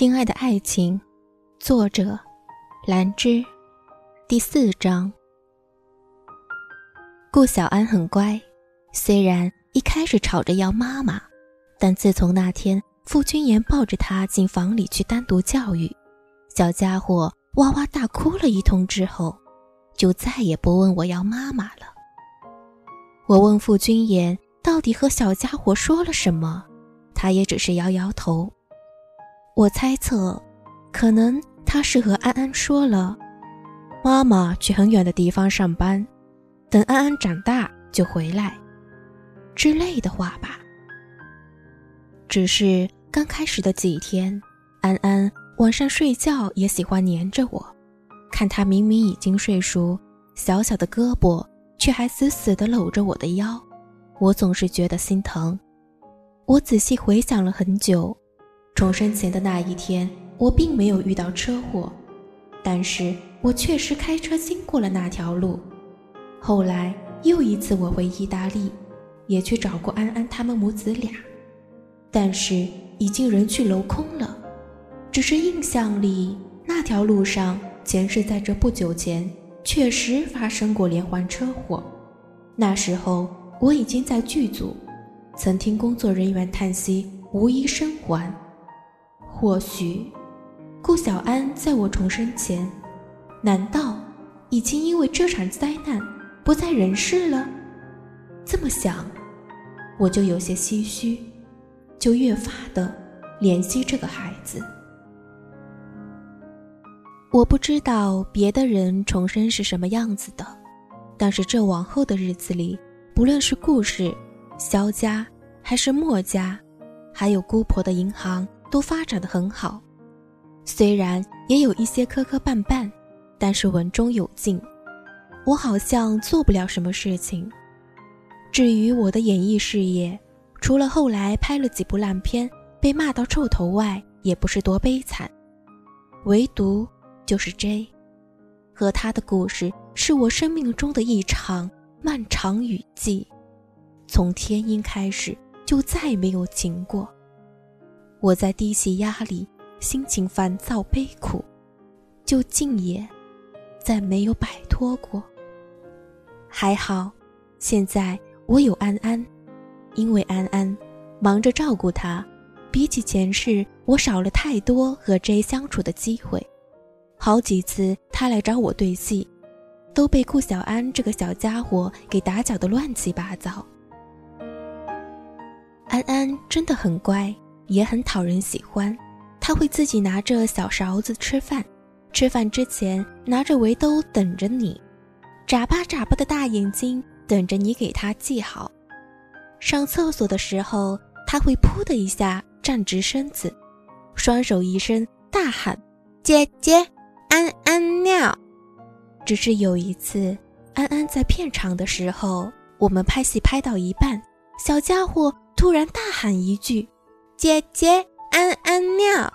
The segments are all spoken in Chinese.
亲爱的爱情，作者兰芝，第四章。顾小安很乖，虽然一开始吵着要妈妈，但自从那天傅君言抱着他进房里去单独教育，小家伙哇哇大哭了一通之后，就再也不问我要妈妈了。我问傅君言到底和小家伙说了什么，他也只是摇摇头。我猜测，可能他是和安安说了，妈妈去很远的地方上班，等安安长大就回来，之类的话吧。只是刚开始的几天，安安晚上睡觉也喜欢黏着我，看他明明已经睡熟，小小的胳膊却还死死地搂着我的腰，我总是觉得心疼。我仔细回想了很久。重生前的那一天，我并没有遇到车祸，但是我确实开车经过了那条路。后来又一次我回意大利，也去找过安安他们母子俩，但是已经人去楼空了。只是印象里那条路上，前世在这不久前确实发生过连环车祸。那时候我已经在剧组，曾听工作人员叹息无一生还。或许，顾小安在我重生前，难道已经因为这场灾难不在人世了？这么想，我就有些唏嘘，就越发的怜惜这个孩子。我不知道别的人重生是什么样子的，但是这往后的日子里，不论是顾氏、萧家，还是墨家，还有姑婆的银行。都发展的很好，虽然也有一些磕磕绊绊，但是稳中有进。我好像做不了什么事情。至于我的演艺事业，除了后来拍了几部烂片被骂到臭头外，也不是多悲惨。唯独就是 J，和他的故事是我生命中的一场漫长雨季，从天阴开始就再没有晴过。我在低气压里，心情烦躁悲苦，就竟也再没有摆脱过。还好，现在我有安安，因为安安忙着照顾他，比起前世，我少了太多和 J 相处的机会。好几次他来找我对戏，都被顾小安这个小家伙给打搅得乱七八糟。安安真的很乖。也很讨人喜欢，他会自己拿着小勺子吃饭，吃饭之前拿着围兜等着你，眨巴眨巴的大眼睛等着你给他系好。上厕所的时候，他会噗的一下站直身子，双手一伸大喊：“姐姐，安安尿！”只是有一次，安安在片场的时候，我们拍戏拍到一半，小家伙突然大喊一句。姐姐，安安尿！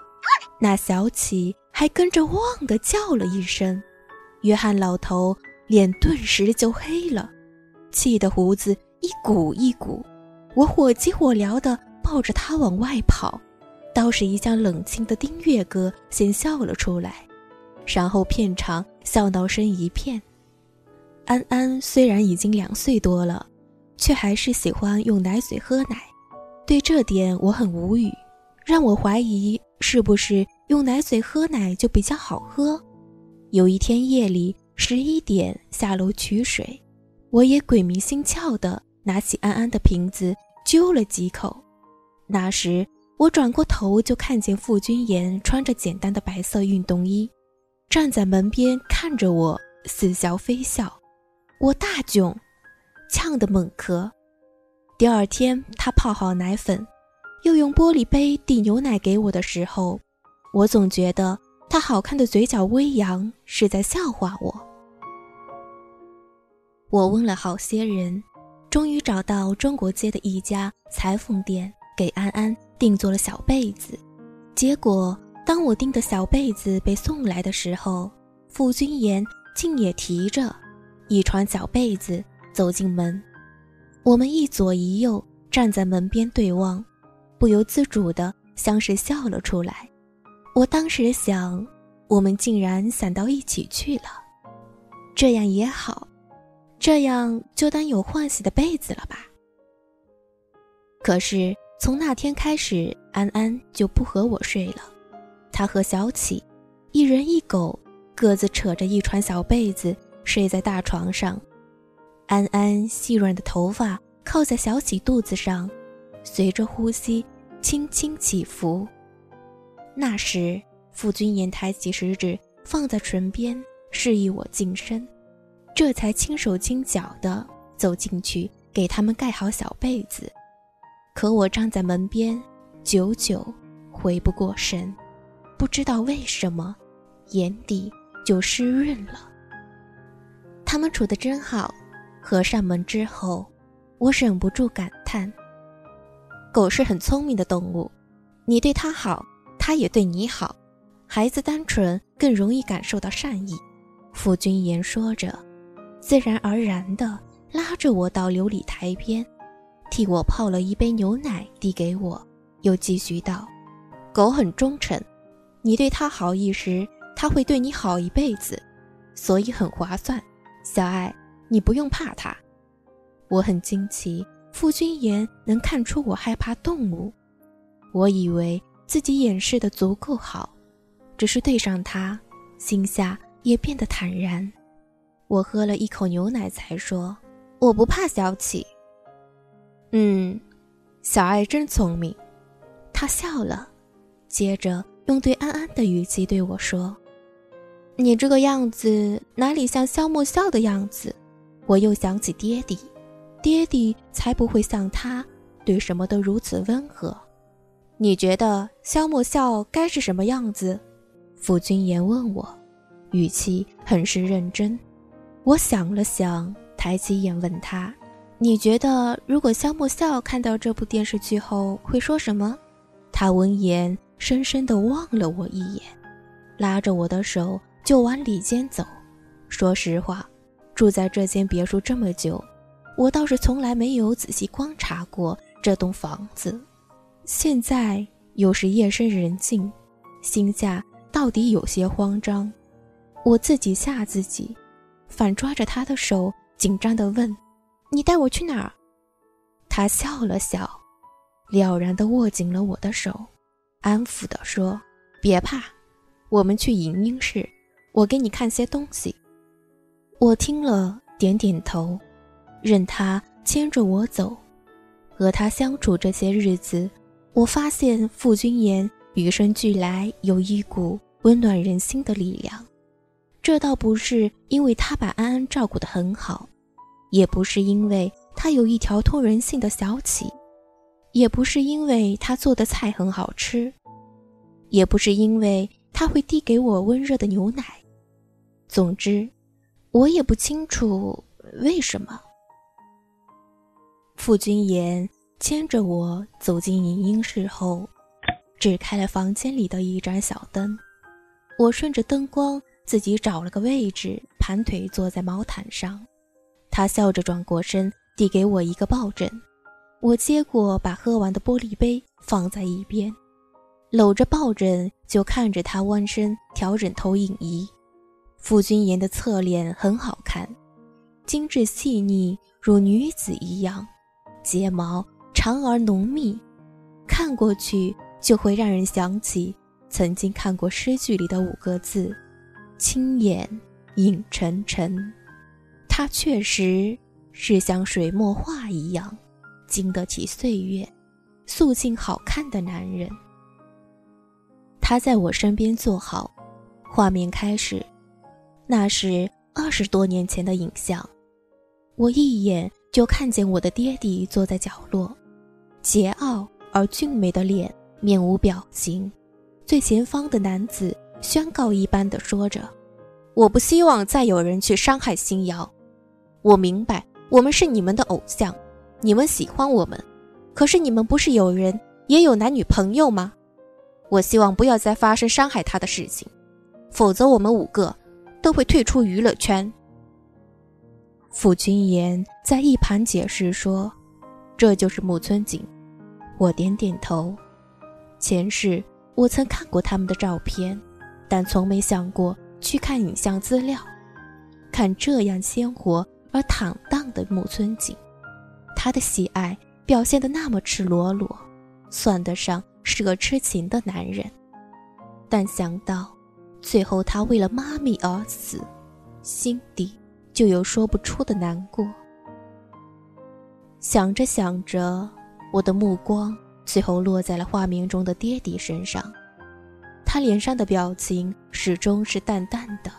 那小启还跟着汪的叫了一声，约翰老头脸顿时就黑了，气得胡子一鼓一鼓。我火急火燎地抱着他往外跑，倒是一向冷清的丁月哥先笑了出来，然后片场笑闹声一片。安安虽然已经两岁多了，却还是喜欢用奶嘴喝奶。对这点我很无语，让我怀疑是不是用奶嘴喝奶就比较好喝。有一天夜里十一点下楼取水，我也鬼迷心窍的拿起安安的瓶子揪了几口。那时我转过头就看见傅君言穿着简单的白色运动衣，站在门边看着我似笑非笑，我大窘，呛得猛咳。第二天，他泡好奶粉，又用玻璃杯递牛奶给我的时候，我总觉得他好看的嘴角微扬，是在笑话我。我问了好些人，终于找到中国街的一家裁缝店，给安安定做了小被子。结果，当我订的小被子被送来的时候，傅君言竟也提着一床小被子走进门。我们一左一右站在门边对望，不由自主的像是笑了出来。我当时想，我们竟然散到一起去了，这样也好，这样就当有换洗的被子了吧。可是从那天开始，安安就不和我睡了，他和小启，一人一狗，各自扯着一床小被子睡在大床上，安安细软的头发靠在小喜肚子上，随着呼吸轻轻起伏。那时，傅君言抬起食指放在唇边，示意我近身，这才轻手轻脚地走进去给他们盖好小被子。可我站在门边，久久回不过神，不知道为什么，眼底就湿润了。他们处得真好。合上门之后，我忍不住感叹：狗是很聪明的动物，你对它好。它也对你好，孩子单纯更容易感受到善意。傅君言说着，自然而然地拉着我到琉璃台边，替我泡了一杯牛奶递给我，又继续道：“狗很忠诚，你对它好一时，它会对你好一辈子，所以很划算。小爱，你不用怕它。”我很惊奇，傅君言能看出我害怕动物，我以为。自己掩饰的足够好，只是对上他，心下也变得坦然。我喝了一口牛奶，才说：“我不怕小启。”嗯，小爱真聪明。他笑了，接着用对安安的语气对我说：“你这个样子哪里像萧莫笑的样子？”我又想起爹地，爹地才不会像他，对什么都如此温和。你觉得萧莫笑该是什么样子？傅君言问我，语气很是认真。我想了想，抬起眼问他：“你觉得如果萧莫笑看到这部电视剧后会说什么？”他闻言，深深地望了我一眼，拉着我的手就往里间走。说实话，住在这间别墅这么久，我倒是从来没有仔细观察过这栋房子。现在又是夜深人静，心下到底有些慌张。我自己吓自己，反抓着他的手，紧张地问：“你带我去哪儿？”他笑了笑，了然地握紧了我的手，安抚地说：“别怕，我们去影音室，我给你看些东西。”我听了，点点头，任他牵着我走。和他相处这些日子。我发现傅君言与生俱来有一股温暖人心的力量，这倒不是因为他把安安照顾得很好，也不是因为他有一条通人性的小启，也不是因为他做的菜很好吃，也不是因为他会递给我温热的牛奶。总之，我也不清楚为什么。傅君言。牵着我走进影音室后，只开了房间里的一盏小灯。我顺着灯光自己找了个位置，盘腿坐在毛毯上。他笑着转过身，递给我一个抱枕。我接过，把喝完的玻璃杯放在一边，搂着抱枕就看着他弯身调整投影仪。傅君言的侧脸很好看，精致细腻，如女子一样，睫毛。长而浓密，看过去就会让人想起曾经看过诗句里的五个字：“清眼影沉沉。”他确实是像水墨画一样，经得起岁月，素净好看的男人。他在我身边坐好，画面开始，那是二十多年前的影像。我一眼就看见我的爹地坐在角落。桀骜而俊美的脸，面无表情。最前方的男子宣告一般的说着：“我不希望再有人去伤害星瑶。我明白，我们是你们的偶像，你们喜欢我们。可是你们不是有人也有男女朋友吗？我希望不要再发生伤害他的事情，否则我们五个都会退出娱乐圈。”傅君言在一旁解释说：“这就是木村景。”我点点头，前世我曾看过他们的照片，但从没想过去看影像资料，看这样鲜活而坦荡的木村景。他的喜爱表现得那么赤裸裸，算得上是个痴情的男人。但想到最后他为了妈咪而死，心底就有说不出的难过。想着想着，我的目光最后落在了画面中的爹地身上。他脸上的表情始终是淡淡的，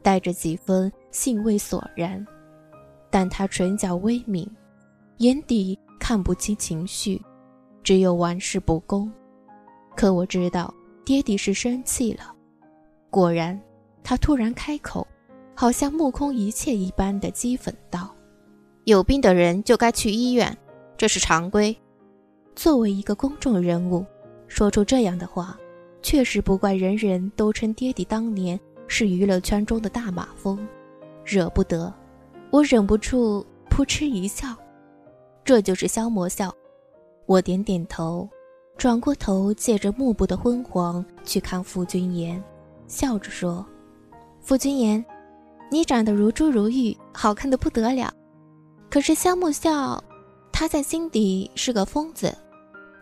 带着几分兴味索然，但他唇角微抿，眼底看不清情绪，只有玩世不恭。可我知道，爹地是生气了。果然，他突然开口，好像目空一切一般的讥讽道。有病的人就该去医院，这是常规。作为一个公众人物，说出这样的话，确实不怪人人都称爹地当年是娱乐圈中的大马蜂，惹不得。我忍不住扑哧一笑，这就是消磨笑。我点点头，转过头，借着幕布的昏黄去看傅君言，笑着说：“傅君言，你长得如珠如玉，好看的不得了。”可是萧木笑，他在心底是个疯子。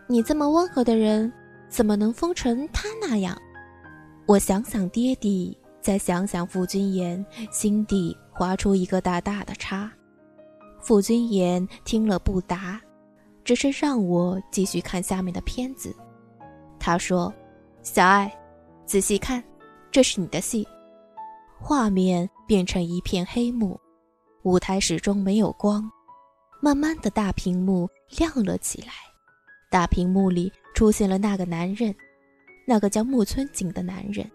你这么温和的人，怎么能疯成他那样？我想想爹地，再想想傅君言，心底划出一个大大的叉。傅君言听了不答，只是让我继续看下面的片子。他说：“小爱，仔细看，这是你的戏。”画面变成一片黑幕。舞台始终没有光，慢慢的大屏幕亮了起来，大屏幕里出现了那个男人，那个叫木村景的男人。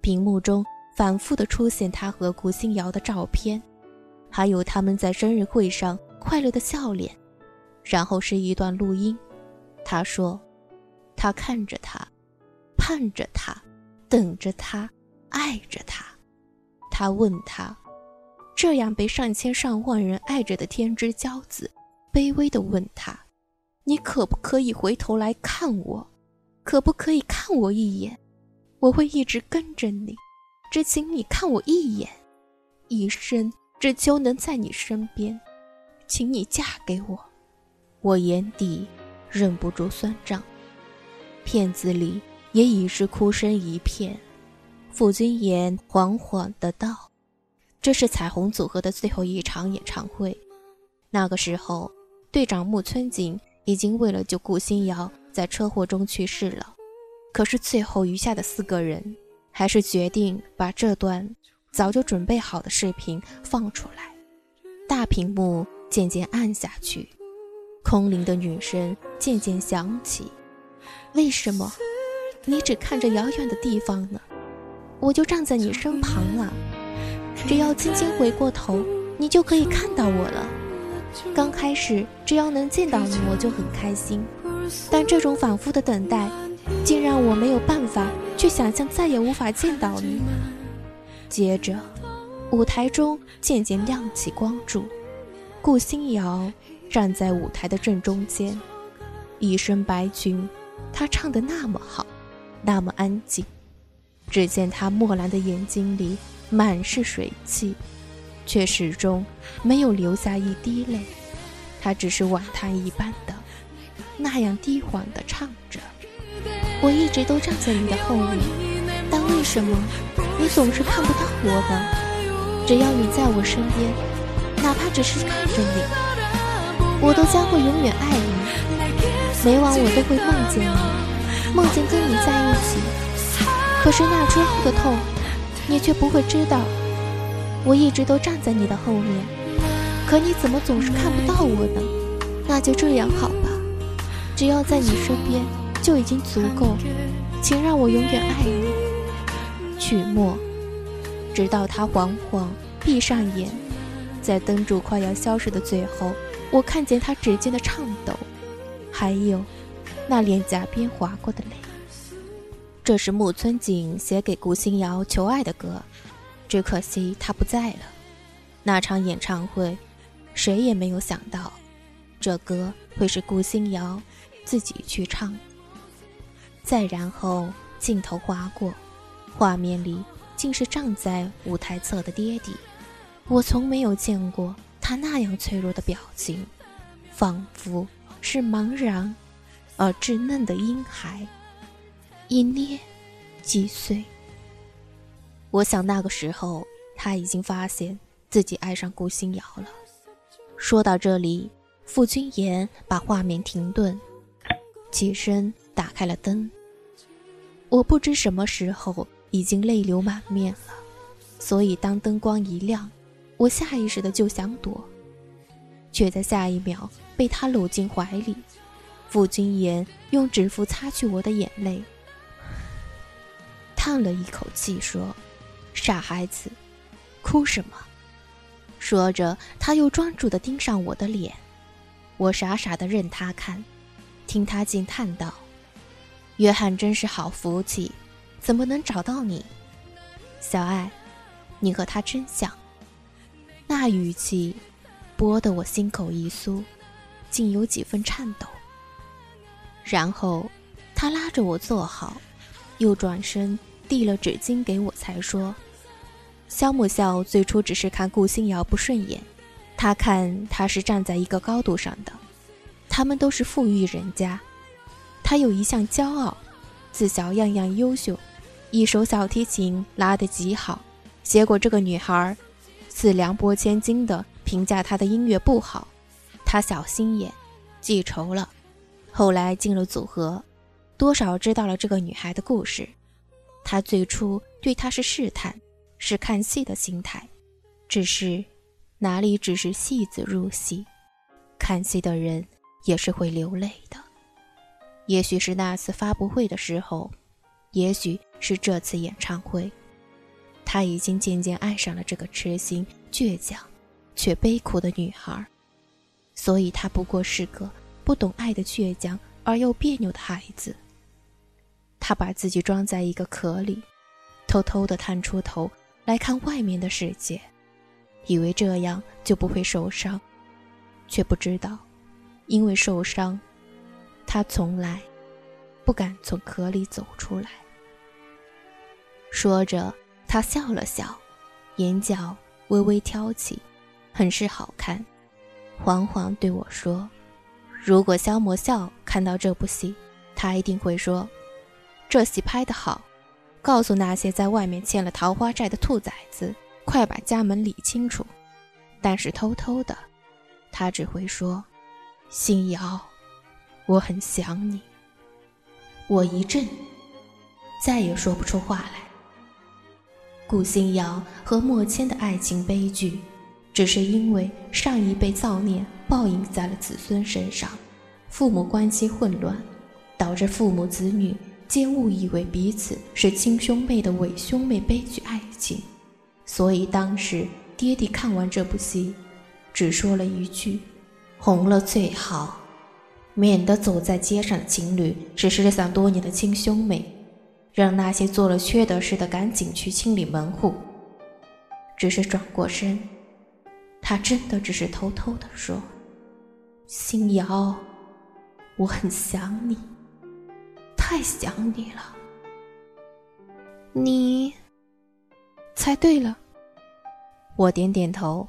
屏幕中反复的出现他和顾星瑶的照片，还有他们在生日会上快乐的笑脸。然后是一段录音，他说：“他看着他，盼着他，等着他，爱着他。”他问他。这样被上千上万人爱着的天之骄子，卑微地问他：“你可不可以回头来看我？可不可以看我一眼？我会一直跟着你，只请你看我一眼，一生只求能在你身边，请你嫁给我。”我眼底忍不住酸胀，片子里也已是哭声一片。傅君言缓缓的道。这是彩虹组合的最后一场演唱会。那个时候，队长木村景已经为了救顾星瑶在车祸中去世了。可是最后余下的四个人，还是决定把这段早就准备好的视频放出来。大屏幕渐渐暗下去，空灵的女声渐渐响起：“为什么你只看着遥远的地方呢？我就站在你身旁啊！”只要轻轻回过头，你就可以看到我了。刚开始，只要能见到你，我就很开心。但这种反复的等待，竟让我没有办法去想象再也无法见到你。接着，舞台中渐渐亮起光柱，顾星瑶站在舞台的正中间，一身白裙，她唱得那么好，那么安静。只见他墨蓝的眼睛里。满是水汽，却始终没有流下一滴泪。他只是晚叹一般的那样低缓的唱着。我一直都站在你的后面，但为什么你总是看不到我呢？只要你在我身边，哪怕只是看着你，我都将会永远爱你。每晚我都会梦见你，梦见跟你在一起。可是那之后的痛。你却不会知道，我一直都站在你的后面，可你怎么总是看不到我呢？那就这样好吧，只要在你身边就已经足够，请让我永远爱你。曲末，直到他缓缓闭上眼，在灯柱快要消失的最后，我看见他指尖的颤抖，还有那脸颊边划过的泪。这是木村景写给顾星瑶求爱的歌，只可惜他不在了。那场演唱会，谁也没有想到，这歌会是顾星瑶自己去唱。再然后镜头划过，画面里竟是站在舞台侧的爹地。我从没有见过他那样脆弱的表情，仿佛是茫然而稚嫩的婴孩，一捏即碎。我想那个时候他已经发现自己爱上顾星瑶了。说到这里，傅君言把画面停顿，起身打开了灯。我不知什么时候已经泪流满面了，所以当灯光一亮。我下意识的就想躲，却在下一秒被他搂进怀里。傅君言用指腹擦去我的眼泪，叹了一口气说：“傻孩子，哭什么？”说着，他又专注的盯上我的脸。我傻傻的任他看，听他竟叹道：“约翰真是好福气，怎么能找到你？小爱，你和他真像。”那语气，拨得我心口一酥，竟有几分颤抖。然后，他拉着我坐好，又转身递了纸巾给我，才说：“肖母笑最初只是看顾星瑶不顺眼，他看他是站在一个高度上的，他们都是富裕人家，他有一项骄傲，自小样样优秀，一手小提琴拉得极好，结果这个女孩。”自凉薄千金的评价他的音乐不好，他小心眼，记仇了。后来进了组合，多少知道了这个女孩的故事。他最初对她是试探，是看戏的心态。只是哪里只是戏子入戏，看戏的人也是会流泪的。也许是那次发布会的时候，也许是这次演唱会。他已经渐渐爱上了这个痴心、倔强却悲苦的女孩，所以他不过是个不懂爱的倔强而又别扭的孩子。他把自己装在一个壳里，偷偷地探出头来看外面的世界，以为这样就不会受伤，却不知道，因为受伤，他从来不敢从壳里走出来。说着。他笑了笑，眼角微微挑起，很是好看。缓缓对我说：“如果萧魔笑看到这部戏，他一定会说，这戏拍得好。告诉那些在外面欠了桃花债的兔崽子，快把家门理清楚。但是偷偷的，他只会说：星瑶，我很想你。我一震，再也说不出话来。”顾星瑶和莫谦的爱情悲剧，只是因为上一辈造孽报应在了子孙身上，父母关系混乱，导致父母子女皆误以为彼此是亲兄妹的伪兄妹悲剧爱情。所以当时爹地看完这部戏，只说了一句：“红了最好，免得走在街上的情侣是失散多年的亲兄妹。”让那些做了缺德事的赶紧去清理门户。只是转过身，他真的只是偷偷的说：“星瑶，我很想你，太想你了。”你猜对了。我点点头，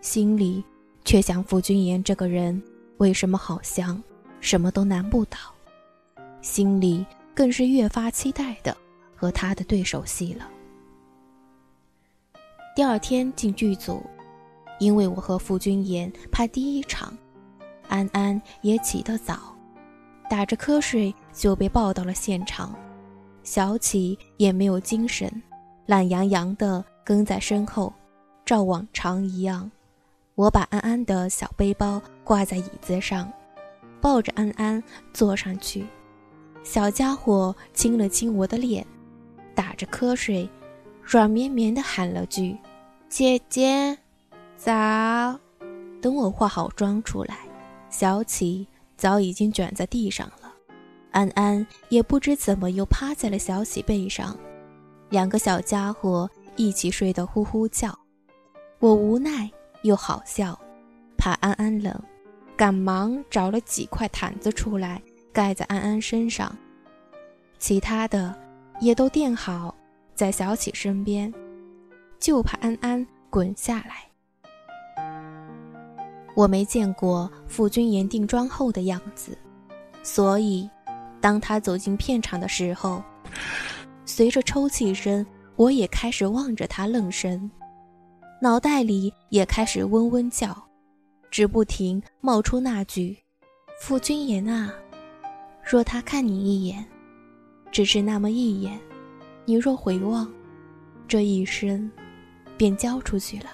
心里却想：傅君言这个人为什么好像什么都难不倒？心里。更是越发期待的和他的对手戏了。第二天进剧组，因为我和傅君言拍第一场，安安也起得早，打着瞌睡就被抱到了现场。小启也没有精神，懒洋洋地跟在身后，照往常一样。我把安安的小背包挂在椅子上，抱着安安坐上去。小家伙亲了亲我的脸，打着瞌睡，软绵绵的喊了句：“姐姐，早。”等我化好妆出来，小启早已经卷在地上了，安安也不知怎么又趴在了小启背上，两个小家伙一起睡得呼呼叫。我无奈又好笑，怕安安冷，赶忙找了几块毯子出来。盖在安安身上，其他的也都垫好在小启身边，就怕安安滚下来。我没见过傅君言定妆后的样子，所以当他走进片场的时候，随着抽泣声，我也开始望着他愣神，脑袋里也开始嗡嗡叫，只不停冒出那句：“傅君言啊，若他看你一眼。”只是那么一眼，你若回望，这一生便交出去了。